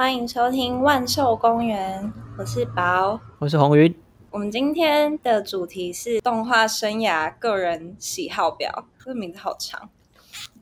欢迎收听万寿公园，我是宝。我是红云。我们今天的主题是动画生涯个人喜好表，这个名字好长。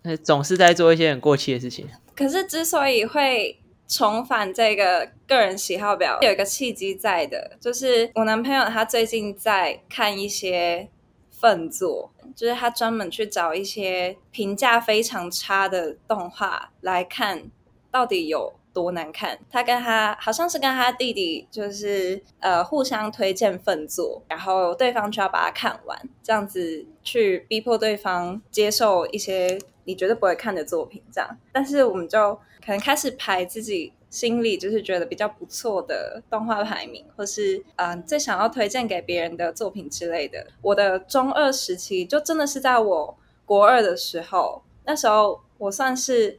呃，总是在做一些很过气的事情。可是之所以会重返这个个人喜好表，有一个契机在的，就是我男朋友他最近在看一些粪作，就是他专门去找一些评价非常差的动画来看，到底有多难看。他跟他好像是跟他弟弟，就是呃互相推荐粪作，然后对方就要把它看完，这样子去逼迫对方接受一些你绝对不会看的作品。这样，但是我们就可能开始排自己心里就是觉得比较不错的动画排名，或是嗯、最想要推荐给别人的作品之类的。我的中二时期就真的是在我国二的时候，那时候我算是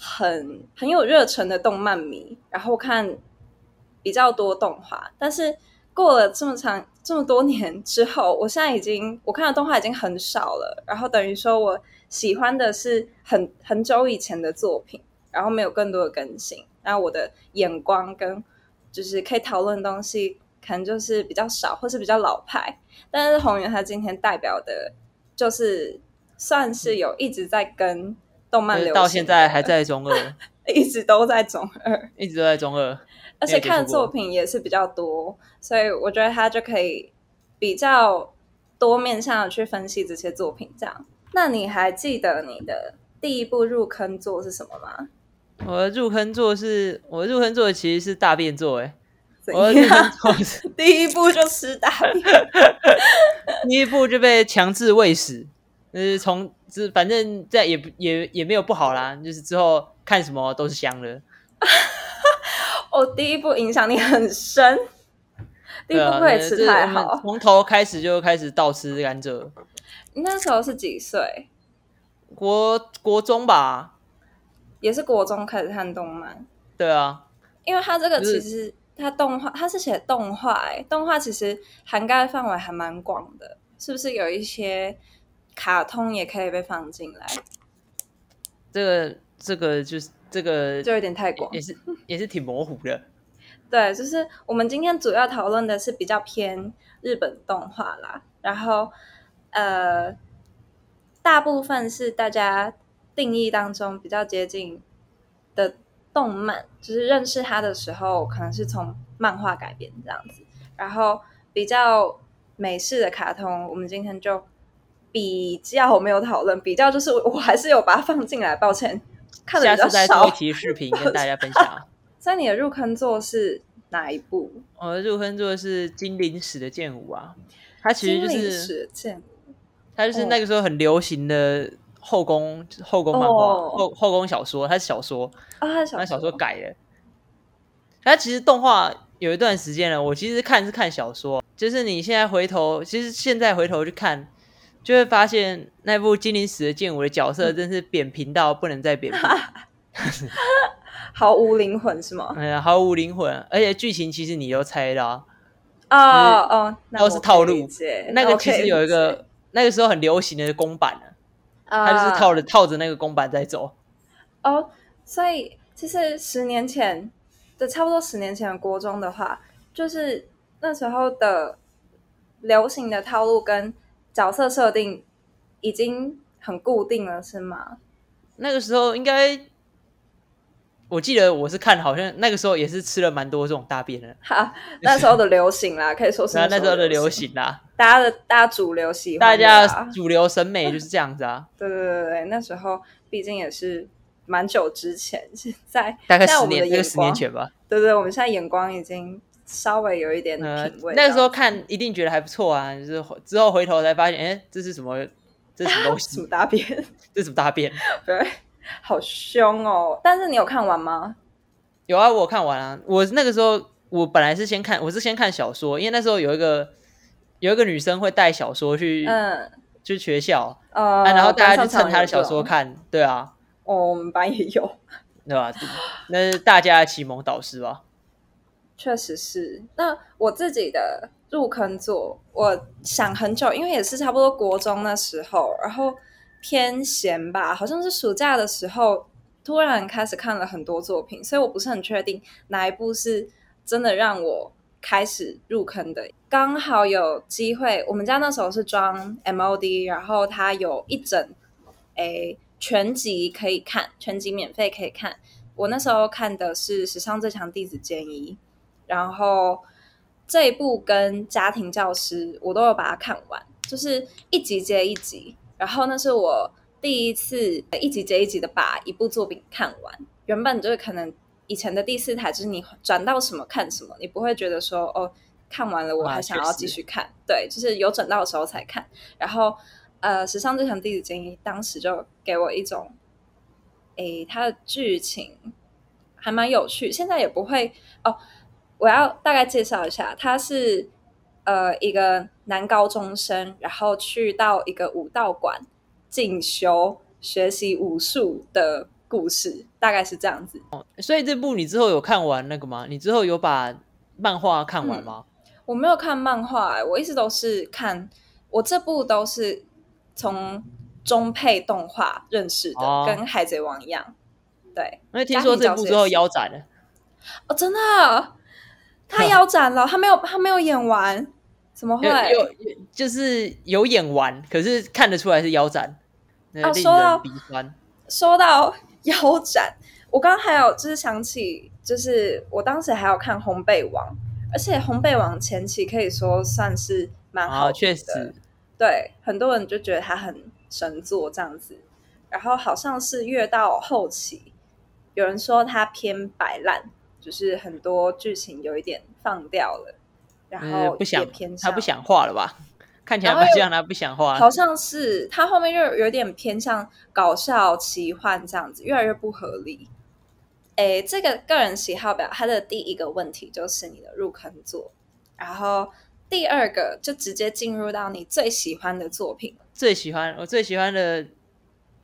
很很有热忱的动漫迷，然后看比较多动画，但是过了这么长这么多年之后，我现在已经我看的动画已经很少了，然后等于说我喜欢的是很 很久以前的作品，然后没有更多的更新，然后我的眼光跟就是可以讨论的东西，可能就是比较少，或是比较老派。但是宏源他今天代表的，就是算是有一直在跟动漫流行到现在还在中二，一直都在中二，一直都在中二。而且看的作品也是比较多，所以我觉得他就可以比较多面向的去分析这些作品。这样，那你还记得你的第一部入坑作是什么吗？我的入坑作是，我的入坑作其实是大便作，哎，怎我的 第一步就吃大便，第一步就被强制喂食，就是从之反正在也不也也没有不好啦，就是之后看什么都是香的。我、第一部影响力很深，第一部不可以吃太好。从头开始就开始倒吃甘蔗，你那时候是几岁？国国中吧，也是国中开始看动漫，对啊，因为它这个其实它动画，它是写动画、欸，动画其实涵盖范围还蛮广的，是不是有一些卡通也可以被放进来？这个这个就是这个就有点太广也。是也是挺模糊的。对，就是我们今天主要讨论的是比较偏日本动画啦，然后呃，大部分是大家定义当中比较接近的动漫，就是认识它的时候，可能是从漫画改编这样子，然后比较美式的卡通，我们今天就比较没有讨论，比较就是 我还是有把它放进来，抱歉，看的下比较少次再做一。期视频跟大家分享啊。所以你的入坑作是哪一部？我的入坑作是金陵史的剑舞啊，它其实就是史剑它就是那个时候很流行的后宫后宫漫画、哦后后宫小说，它是小说，啊，它是小说说改的。它其实动画有一段时间了，我其实看是看小说，就是你现在回头，其实现在回头去看，就会发现那部《精灵史的剑舞》的角色真是扁平到不能再扁平。毫无灵魂是吗？哎呀，毫无灵魂，而且剧情其实你都猜到哦哦，那都是套路。那个其实有一个那个时候很流行的公版啊，啊，它就是套着套着那个公版在走。哦，所以其实十年前的差不多十年前的国中的话，就是那时候的流行的套路跟角色设定已经很固定了，是吗？那个时候应该，我记得我是看，好像那个时候也是吃了蛮多这种大便的，哈，那时候的流行啦，可以说是那时候的流行，啦，大家的大家主流喜大欢的啦，家主流审美就是这样子啊。对对对对，那时候毕竟也是蛮久之前，现在大概十年，那个十年前吧。对对，我们现在眼光已经稍微有一点呃品味、，那个时候看一定觉得还不错啊，就是之后回头才发现，哎，这是什么？这是什么东 西什么？大便，这什么大便？对，好凶哦！但是你有看完吗？有啊，我有看完啊。我那个时候我本来是先看，我是先看小说，因为那时候有一个有一个女生会带小说去、嗯，去学校，呃，啊，然后大家就蹭她的小。说看，对啊，哦，我们班也有，对吧？那是大家的启蒙导师吧？确实是。那我自己的入坑作，我想很久，因为也是差不多国中那时候，然后偏闲吧，好像是暑假的时候，突然开始看了很多作品，所以我不是很确定哪一部是真的让我开始入坑的。刚好有机会，我们家那时候是装 MOD，然后它有一整诶全集可以看，全集免费可以看。我那时候看的是《史上最强弟子建一》，然后这一部跟《家庭教师》我都有把它看完，就是一集接一集。然后那是我第一次一集接一集的把一部作品看完。原本就是可能以前的第四台就是你转到什么看什么，你不会觉得说哦看完了我还想要继续看。对，就是有转到的时候才看。然后呃，《史上最强弟子建议》当时就给我一种。诶，它的剧情还蛮有趣，现在也不会哦。我要大概介绍一下，他是呃一个男高中生，然后去到一个武道馆进修学习武术的故事，大概是这样子。哦所以这部你之后有看完那个吗？你之后有把漫画看完吗？我没有看漫画，我一直都是看我这部都是从。中配动画认识的，跟海贼王一样，对。因为听说这部之后腰斩了，哦，真的，他腰斩了，他没有，他没有演完，怎么会？有，就是有演完，可是看得出来是腰斩。啊，说到说到腰斩，我刚刚还有就是想起，就是我当时还有看《烘焙王》，而且《烘焙王》前期可以说算是蛮好，确实，对，很多人就觉得他很。神作这样子，然后好像是越到后期，有人说他偏摆烂，就是很多剧情有一点放掉了，然后不想偏他不想画了吧？看起来好像他不想画，好像是他后面又有点偏向搞笑奇幻这样子，越来越不合理。哎，这个个人喜好表，他的第一个问题就是你的入坑作，然后第二个就直接进入到你最喜欢的作品。最喜欢我最喜欢的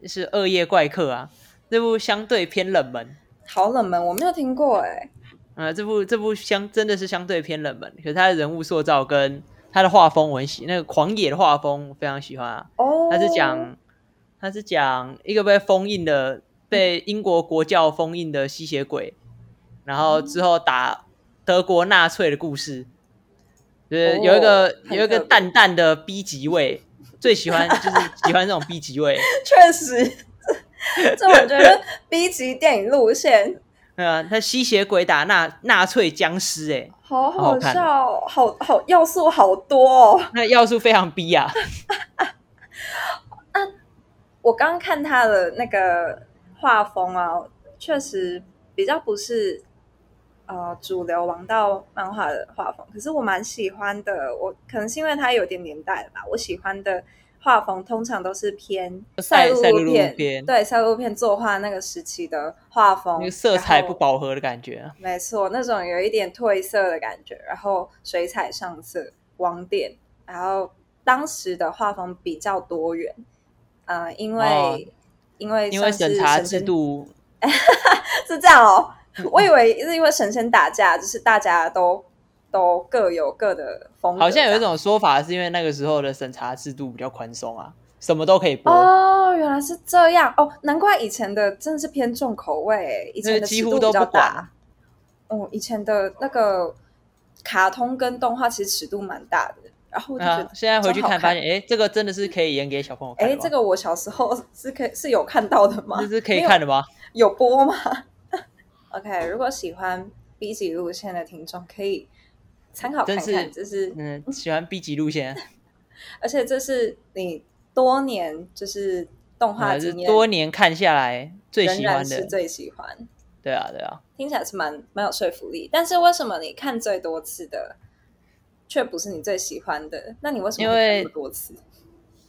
是《恶夜怪客》啊，这部相对偏冷门，好冷门，我没有听过哎。啊，这部这部相真的是相对偏冷门，可是他的人物塑造跟他的画风我很喜，那个狂野的画风我非常喜欢啊。哦，他是讲他是讲一个被封印的被英国国教封印的吸血鬼，然后之后打德国纳粹的故事，就是有一个有一个淡淡的 B 级味。最喜欢就是 喜欢这种 B 级味，确实，这我觉得 B 级电影路线。对啊，他吸血鬼打纳纳粹僵尸，哎，好好笑，好好要素好多哦。那要素非常逼啊。那我刚看他的那个画风啊，确实比较不是呃主流王道漫画的画风，可是我蛮喜欢的。我可能是因为他有点年代了吧，我喜欢的。画风通常都是偏赛璐片，对赛璐片作画那个时期的画风，那个色彩不饱和的感觉。没错，那种有一点褪色的感觉，然后水彩上色、网点，然后当时的画风比较多元。呃，因为因为因为审查制度 是这样哦，我以为是因为神仙打架，就是大家都。都各有各的风格。好像有一种说法，是因为那个时候的审查制度比较宽松啊，什么都可以播。哦，原来是这样哦，难怪以前的真的是偏重口味，以前的几乎都比较大。哦，以前的那个卡通跟动画其实尺度蛮大的，然后啊，现在回去看发现，哎，这个真的是可以演给小朋友看。哎，这个我小时候是可以是有看到的吗？这是可以看的吗？有播吗？OK，如果喜欢 B 级路线的听众可以。参考看看，这是嗯，喜欢 B 级路线，而且这是你多年就是动画经验多年看下来最喜欢的，最喜欢。对啊，对啊，听起来是蛮蛮有说服力。但是为什么你看最多次的却不是你最喜欢的？那你为什么看那么多次？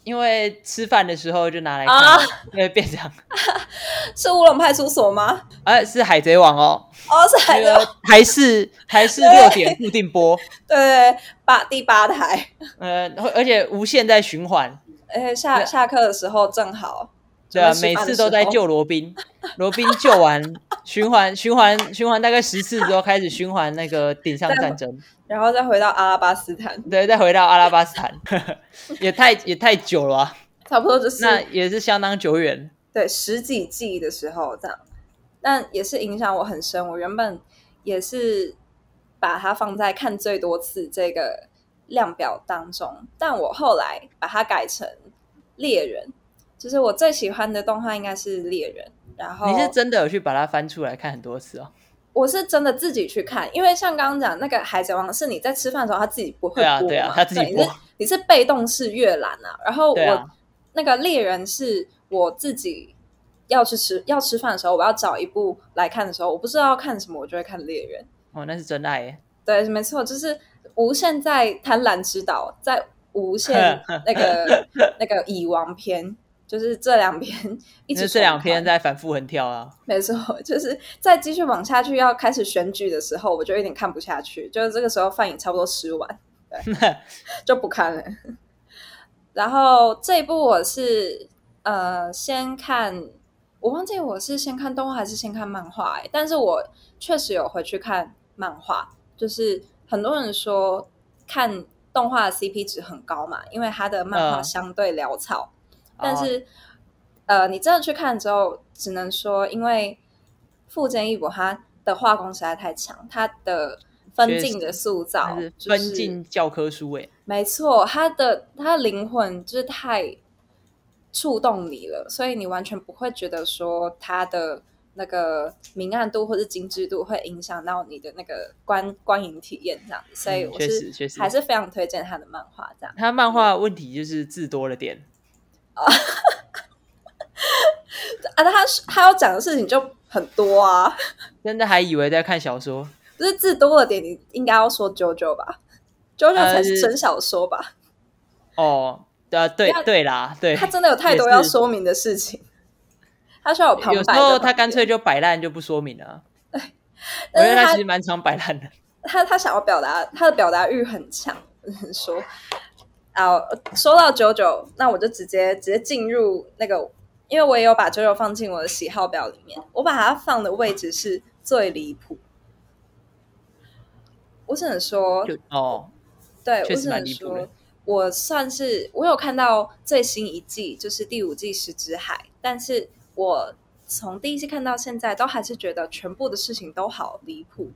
因为吃饭的时候就拿来看，因为变成 是乌龙派出所吗？哎，是海贼王哦。哦，是海贼，还是还是六点固定播？对，八第八台。呃，而且无限在循环。哎，下下课的时候正好。对啊，每次都在救罗宾，罗宾救完，循环循环循环大概十次之后，开始循环那个顶上战争，然后再回到阿拉巴斯坦。对，再回到阿拉巴斯坦，也太也太久了，差不多就是那也是相当久远。对，十几季的时候这样。但也是影响我很深。我原本也是把它放在看最多次这个量表当中，但我后来把它改成猎人，就是我最喜欢的动画应该是猎人。然后你是真的有去把它翻出来看很多次哦？我是真的自己去看，因为像刚刚讲那个《海贼王》，是你在吃饭的时候他自己不会播嘛，对啊，他自己播，你是被动式阅览啊。然后我那个猎人是我自己要去吃要吃饭的时候，我要找一部来看的时候，我不知道要看什么，我就会看猎人。哦，那是真爱耶！对，没错，就是无限在贪婪之岛，在无限 那个那个蚁王篇。就是这两篇一直这两篇在反复横跳啊，没错，就是再继续往下去要开始选举的时候，我就有点看不下去，就是这个时候饭也差不多吃完，对，就不看了。然后这一部我是呃先看，我忘记我是先看动画还是先看漫画哎，但是我确实有回去看漫画，就是很多人说看动画的 CP 值很高嘛，因为它的漫画相对潦草。但是，呃，你真的去看之后，只能说，因为富坚义博他的画工实在太强，他的分镜的塑造，分镜教科书诶，没错，他的他的灵魂就是太触动你了，所以你完全不会觉得说他的那个明暗度或者精致度会影响到你的那个观观影体验这样子，所以我是还是非常推荐他的漫画这样。他漫画问题就是字多了点。啊，啊，他他要讲的事情就很多啊，真的还以为在看小说，不是字多了点，你应该要说 JoJo 吧，，JoJo 才是真小说吧？哦，呃，对对啦，对，他真的有太多要说明的事情，他需要有旁白，有时候他干脆就摆烂就不说明了，对，我觉得他其实蛮常摆烂的，他他想要表达他的表达欲很强，说。啊，说到九九，那我就直接直接进入那个，因为我也有把九九放进我的喜好表里面，我把它放的位置是最离谱。我只能说，哦，对我只能说，我算是我有看到最新一季，就是第五季《十之海》，但是我从第一季看到现在，都还是觉得全部的事情都好离谱，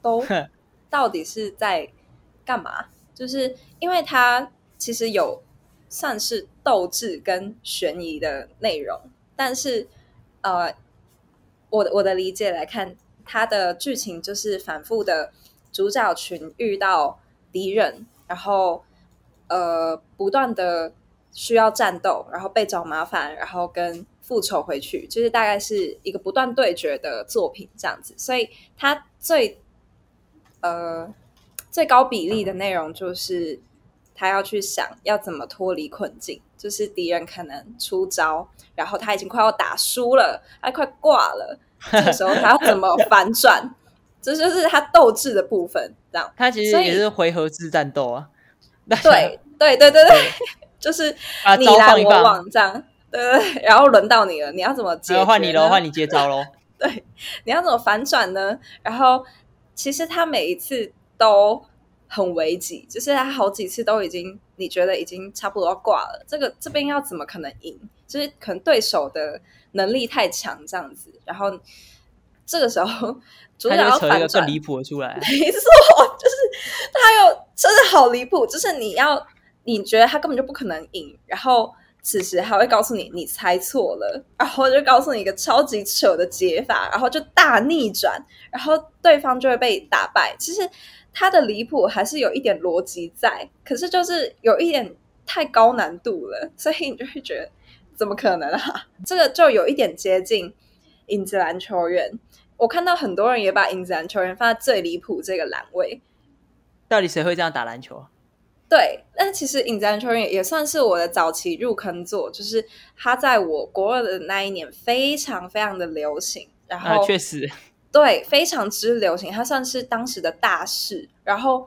都 到底是在干嘛？就是因为他。其实有算是斗志跟悬疑的内容，但是呃，我我的理解来看，它的剧情就是反复的主角群遇到敌人，然后呃不断的需要战斗，然后被找麻烦，然后跟复仇回去，就是大概是一个不断对决的作品这样子。所以它最呃最高比例的内容就是。他要去想要怎么脱离困境，就是敌人可能出招，然后他已经快要打输了，他快挂了，这个时候他要怎么 反转？这就是他斗志的部分。这样，他其实也是回合制战斗啊。对对对对对，就是你来我往这样，对对。然后轮到你了，你要怎么接？换你喽，换你接招喽。对，你要怎么反转呢？然后其实他每一次都。很危急，就是他好几次都已经，你觉得已经差不多要挂了。这个这边要怎么可能赢？就是可能对手的能力太强，这样子。然后这个时候 主角要反转，离谱的出来。没错，就是他又真的好离谱。就是你要你觉得他根本就不可能赢，然后此时还会告诉你你猜错了，然后就告诉你一个超级扯的解法，然后就大逆转，然后对方就会被打败。其实。他的离谱还是有一点逻辑在，可是就是有一点太高难度了，所以你就会觉得怎么可能啊？这个就有一点接近影子篮球员。我看到很多人也把影子篮球员放在最离谱这个栏位。到底谁会这样打篮球？对，但其实影子篮球员也算是我的早期入坑作，就是他在我国二的那一年非常非常的流行。然后确实。对，非常之流行，它算是当时的大事。然后，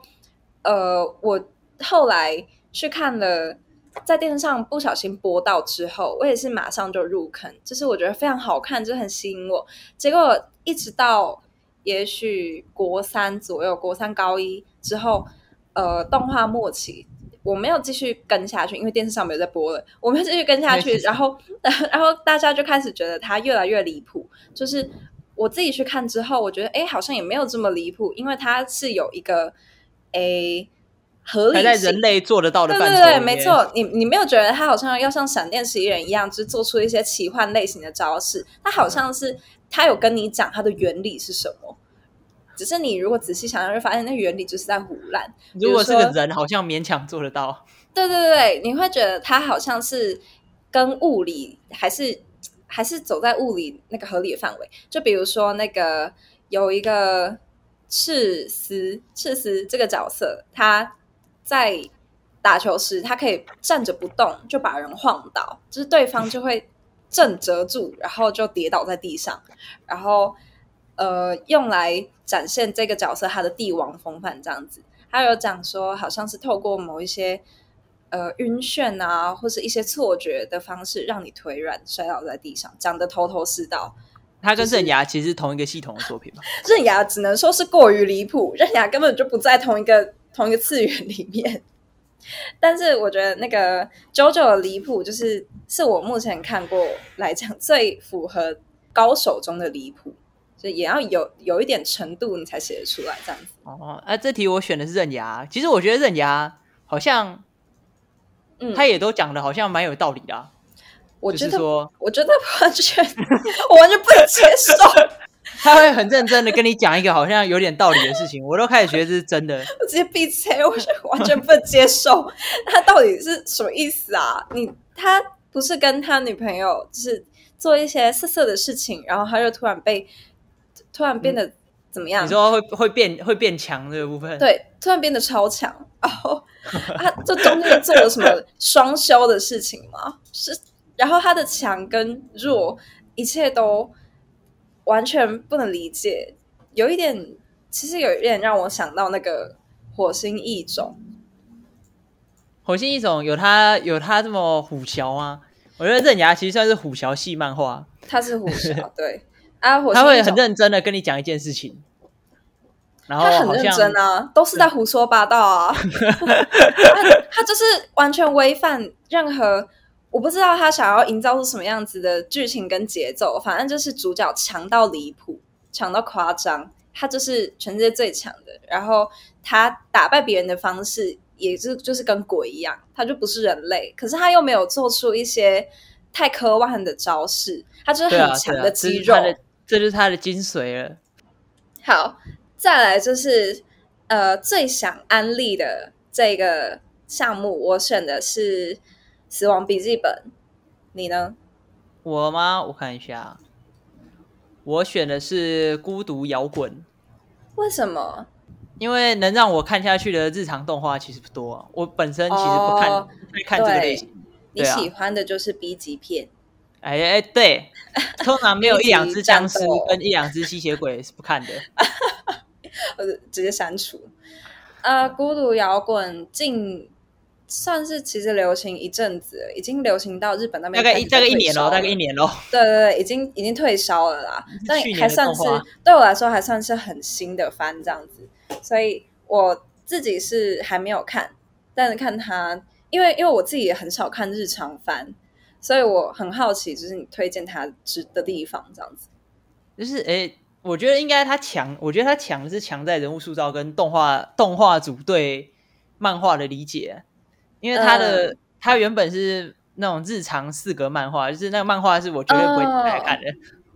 呃，我后来去看了，在电视上不小心播到之后，我也是马上就入坑，就是我觉得非常好看，就很吸引我。结果一直到也许国三左右，国三高一之后，呃，动画末期，我没有继续跟下去，因为电视上没有在播了，我没有继续跟下去。然后，然后大家就开始觉得它越来越离谱，就是。我自己去看之后，我觉得哎，好像也没有这么离谱，因为它是有一个诶合理在人类做得到的范畴。对对对，没错，你你没有觉得它好像要像闪电十一人一样，就是做出一些奇幻类型的招式？它好像是他有跟你讲它的原理是什么，只是你如果仔细想想，就发现那原理就是在胡乱。如果是个人，好像勉强做得到。对对对，你会觉得它好像是跟物理还是？还是走在物理那个合理的范围，就比如说那个有一个赤丝，赤丝这个角色，他在打球时，他可以站着不动就把人晃倒，就是对方就会正折住，然后就跌倒在地上，然后呃，用来展现这个角色他的帝王风范这样子。他有讲说，好像是透过某一些。呃，晕眩啊，或是一些错觉的方式，让你腿软摔倒在地上，讲的头头是道。它跟刃牙其实是同一个系统的作品嘛？刃牙只能说是过于离谱，刃牙根本就不在同一个同一个次元里面。但是我觉得那个九九的离谱，就是是我目前看过来讲最符合高手中的离谱，就也要有有一点程度，你才写得出来这样子。哦，啊，这题我选的是刃牙。其实我觉得刃牙好像。他也都讲的好像蛮有道理的，我觉得，我觉得完全，我完全不能接受。他会很认真的跟你讲一个好像有点道理的事情，我都开始觉得这是真的。我直接闭嘴，我是完全不能接受。他到底是什么意思啊？你他不是跟他女朋友就是做一些色色的事情，然后他就突然被突然变得怎么样？你说会会变会变强这个部分？对，突然变得超强，然后。他这中间做了什么双修的事情吗？是，然后他的强跟弱，一切都完全不能理解。有一点，其实有一点让我想到那个火星异种。火星异种有他有他这么虎桥吗？我觉得刃牙其实算是虎桥系漫画。他是虎桥，对 啊，他会很认真的跟你讲一件事情。他很认真啊，都是在胡说八道啊！他就是完全违反任何，我不知道他想要营造出什么样子的剧情跟节奏。反正就是主角强到离谱，强到夸张，他就是全世界最强的。然后他打败别人的方式，也是就是跟鬼一样，他就不是人类。可是他又没有做出一些太科幻的招式，他就是很强的肌肉，这就是他的精髓了。好。再来就是，呃，最想安利的这个项目，我选的是《死亡笔记本》，你呢？我吗？我看一下，我选的是《孤独摇滚》。为什么？因为能让我看下去的日常动画其实不多，我本身其实不看不看这个类型。你喜欢的就是 B 级片。哎哎，对，通常没有 一两只僵尸跟一两只吸血鬼是不看的。或者直接删除。呃，孤独摇滚近算是其实流行一阵子，已经流行到日本那边大概大概一年喽，大概一年喽。对对对，已经已经退烧了啦。但还算是对我来说还算是很新的番这样子，所以我自己是还没有看，但是看他，因为因为我自己也很少看日常番，所以我很好奇，就是你推荐他值的地方这样子，就是哎。我觉得应该他强，我觉得他强是强在人物塑造跟动画动画组对漫画的理解，因为他的他原本是那种日常四格漫画，就是那个漫画是我绝对不会来看的。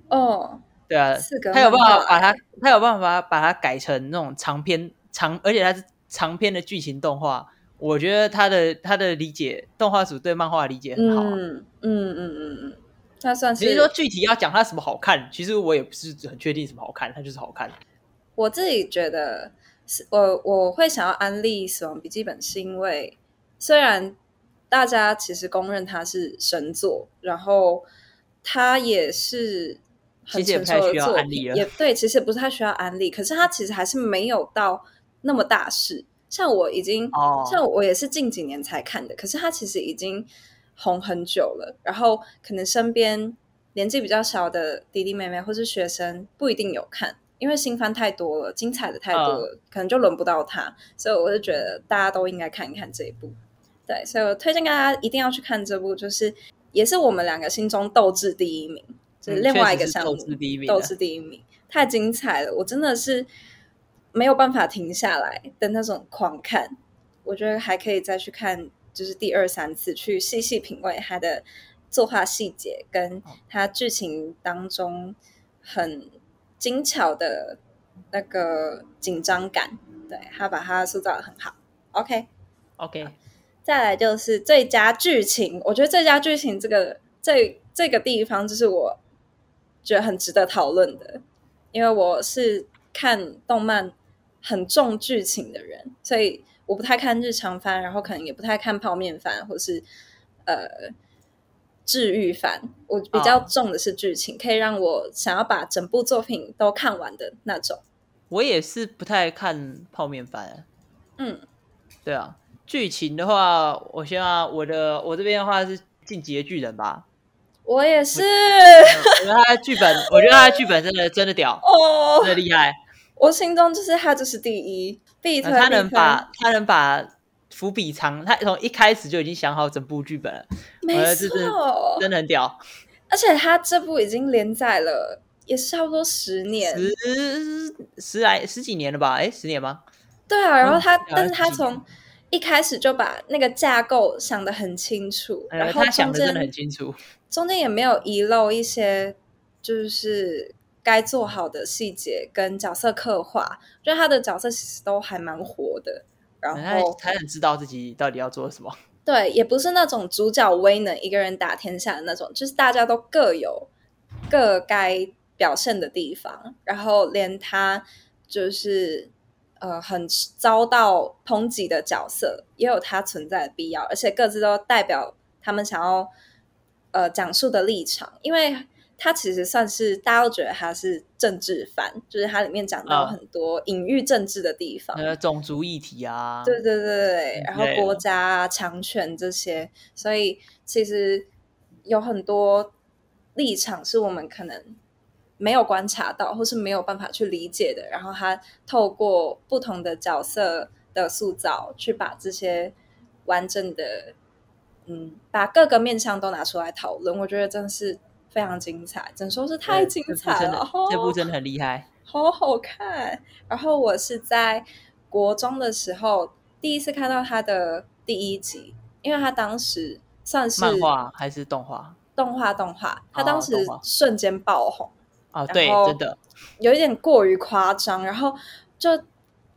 哦，对啊，四格他有办法把它，他有办法把它改成那种长篇长，而且它是长篇的剧情动画。我觉得他的他的理解，动画组对漫画的理解很好。嗯嗯嗯嗯嗯。他算是，其实说具体要讲它什么好看，其实我也不是很确定什么好看，它就是好看。我自己觉得是，我我会想要安利《死亡笔记本》，是因为虽然大家其实公认它是神作，然后它也是很成熟的作品，也对，其实不是太需要安利，可是它其实还是没有到那么大势。像我已经，像我也是近几年才看的，可是它其实已经。红很久了，然后可能身边年纪比较小的弟弟妹妹或是学生不一定有看，因为新番太多了，精彩的太多了，可能就轮不到他，所以我就觉得大家都应该看一看这一部。对，所以我推荐大家一定要去看这部，就是也是我们两个心中斗志第一名，就是另外一个项目斗志第一名，斗志第一名。太精彩了，我真的是没有办法停下来的那种狂看。我觉得还可以再去看，就是第二三次去细细品味它的作画细节，跟它剧情当中很精巧的那个紧张感。对他把它塑造的很好。OK，OK，再来就是最佳剧情。我觉得最佳剧情这个这这个地方，就是我觉得很值得讨论的，因为我是看动漫很重剧情的人，所以我不太看日常番，然后可能也不太看泡面番，或是呃治愈番。我比较重的是剧情，可以让我想要把整部作品都看完的那种。我也是不太看泡面番，嗯，对啊，剧情的话，我希望我的我这边的话是进击的巨人吧，我也是，我觉得他的剧本，我觉得他的剧本真的真的屌哦，真的厉害，我心中就是他就是第一，必推，他能把他能把伏笔藏，他从一开始就已经想好整部剧本了，没错，真的很屌，而且他这部已经连载了。也是差不多十年，十十来十几年了吧？哎，十年吗？对啊，然后他，但是他从一开始就把那个架构想的很清楚，然后他想的真的很清楚，中间也没有遗漏一些就是该做好的细节跟角色刻画，我觉得他的角色其实都还蛮活的，然后他很知道自己到底要做什么，对，也不是那种主角威能一个人打天下的那种，就是大家都各有各该。表现的地方，然后连他就是呃很遭到抨击的角色，也有他存在的必要，而且各自都代表他们想要呃讲述的立场，因为他其实算是大家都觉得他是政治犯，就是它里面讲到很多隐喻政治的地方，呃种族议题啊，对对对对，然后国家强权这些，所以其实有很多立场是我们可能。没有观察到，或是没有办法去理解的，然后他透过不同的角色的塑造，去把这些完整的，嗯，把各个面向都拿出来讨论，我觉得真的是非常精彩，只能说是太精彩了。这部真的很厉害，好好看。然后我是在国中的时候第一次看到他的第一集，因为他当时算是漫画还是动画？动画动画，他当时瞬间爆红。哦，对，真的有一点过于夸张，然后就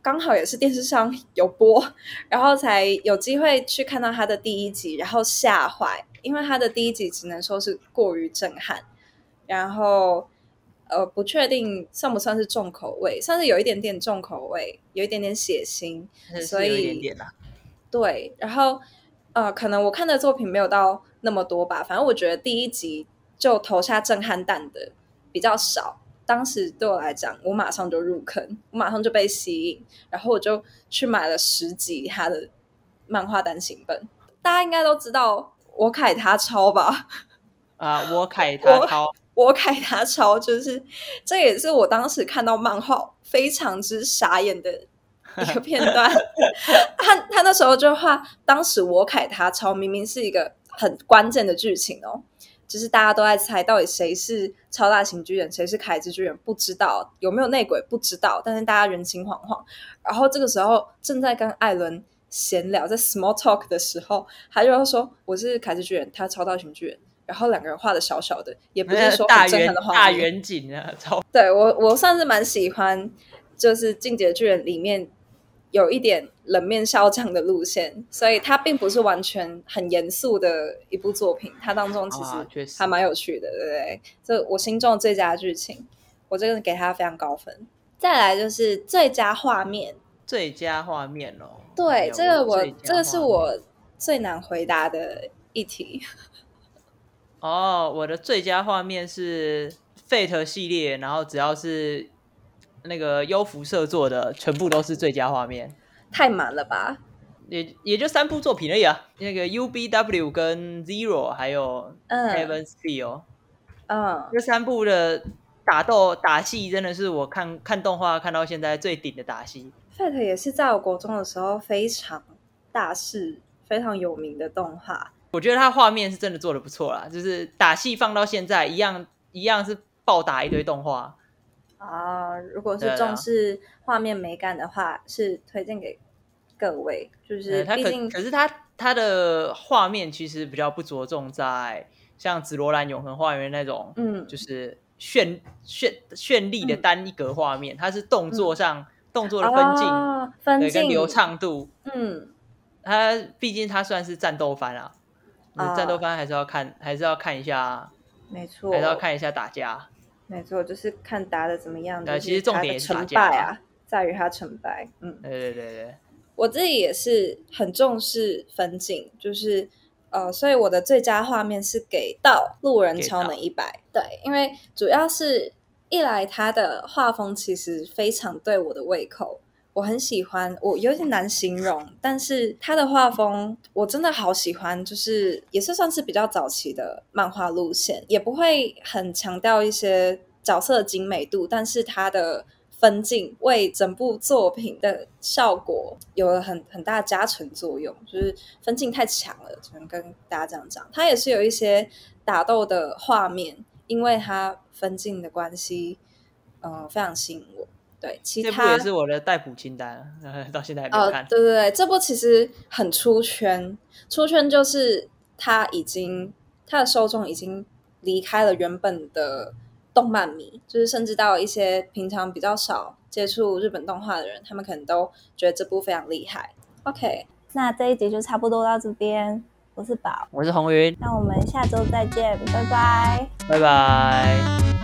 刚好也是电视上有播，然后才有机会去看到他的第一集，然后吓坏，因为他的第一集只能说是过于震撼，然后呃不确定算不算是重口味，算是有一点点重口味，有一点点血腥，所以一点点啦。对，然后呃可能我看的作品没有到那么多吧，反正我觉得第一集就投下震撼弹的。比较少，当时对我来讲，我马上就入坑，我马上就被吸引，然后我就去买了十集他的漫画单行本。大家应该都知道我凯他抄吧？啊，我凯 他超，我凯他抄，就是这也是我当时看到漫画非常之傻眼的一个片段。他他那时候就画，当时我凯他抄明明是一个很关键的剧情哦。就是大家都在猜到底谁是超大型巨人，谁是凯之巨人，不知道有没有内鬼，不知道。但是大家人心惶惶。然后这个时候正在跟艾伦闲聊，在 small talk 的时候，他就说：“我是凯之巨人，他超大型巨人。”然后两个人画的小小的，也不是说大圆大远景啊，超。对我我算是蛮喜欢，就是《进阶巨人》里面。有一点冷面笑匠的路线，所以它并不是完全很严肃的一部作品。它当中其实还蛮有趣的，对不对？这我心中的最佳剧情，我这个给他非常高分。再来就是最佳画面，最佳画面哦。对，这个我这个是我最难回答的一题。哦，我的最佳画面是 Fate 系列，然后只要是。那个优辐射做的全部都是最佳画面，太满了吧？也也就三部作品而已啊。那个 U B W 跟 Zero 还有 Heaven's Feel，嗯，这三部的打斗打戏真的是我看看动画看到现在最顶的打戏。Fate 也是在我国中的时候非常大势、非常有名的动画。我觉得它画面是真的做的不错啦，就是打戏放到现在一样一样是暴打一堆动画。啊，如果是重视画面美感的话，是推荐给各位，就是毕竟可是它它的画面其实比较不着重在像紫罗兰永恒花园那种，嗯。就是绚绚绚丽的嗯。单一格画面，它是动作上、动作的分镜，哦分镜流，畅度，嗯，它毕竟它算是战斗番啊，啊战斗番还是要看，还是要看一下，没错，还是要看一下打架。没错，就是看打的怎么样，就是对其实重他的点也是成败啊，在于他成败，嗯。对对对对，我自己也是很重视分镜，就是呃，所以我的最佳画面是给到路人超能一百，对，因为主要是一来他的画风其实非常对我的胃口。我很喜欢，我有点难形容，但是他的画风我真的好喜欢，就是也是算是比较早期的漫画路线，也不会很强调一些角色的精美度，但是他的分镜为整部作品的效果有了很很大加成作用，就是分镜太强了，只能跟大家这样讲。它也是有一些打斗的画面，因为它分镜的关系，呃，非常吸引我。对，其这部他也是我的待补清单，呃 到现在还没看。对对对，这部其实很出圈，出圈就是它已经它的受众已经离开了原本的动漫迷，就是甚至到一些平常比较少接触日本动画的人，他们可能都觉得这部非常厉害。OK，那这一集就差不多到这边，我是宝，我是红云，那我们下周再见，拜拜。拜拜。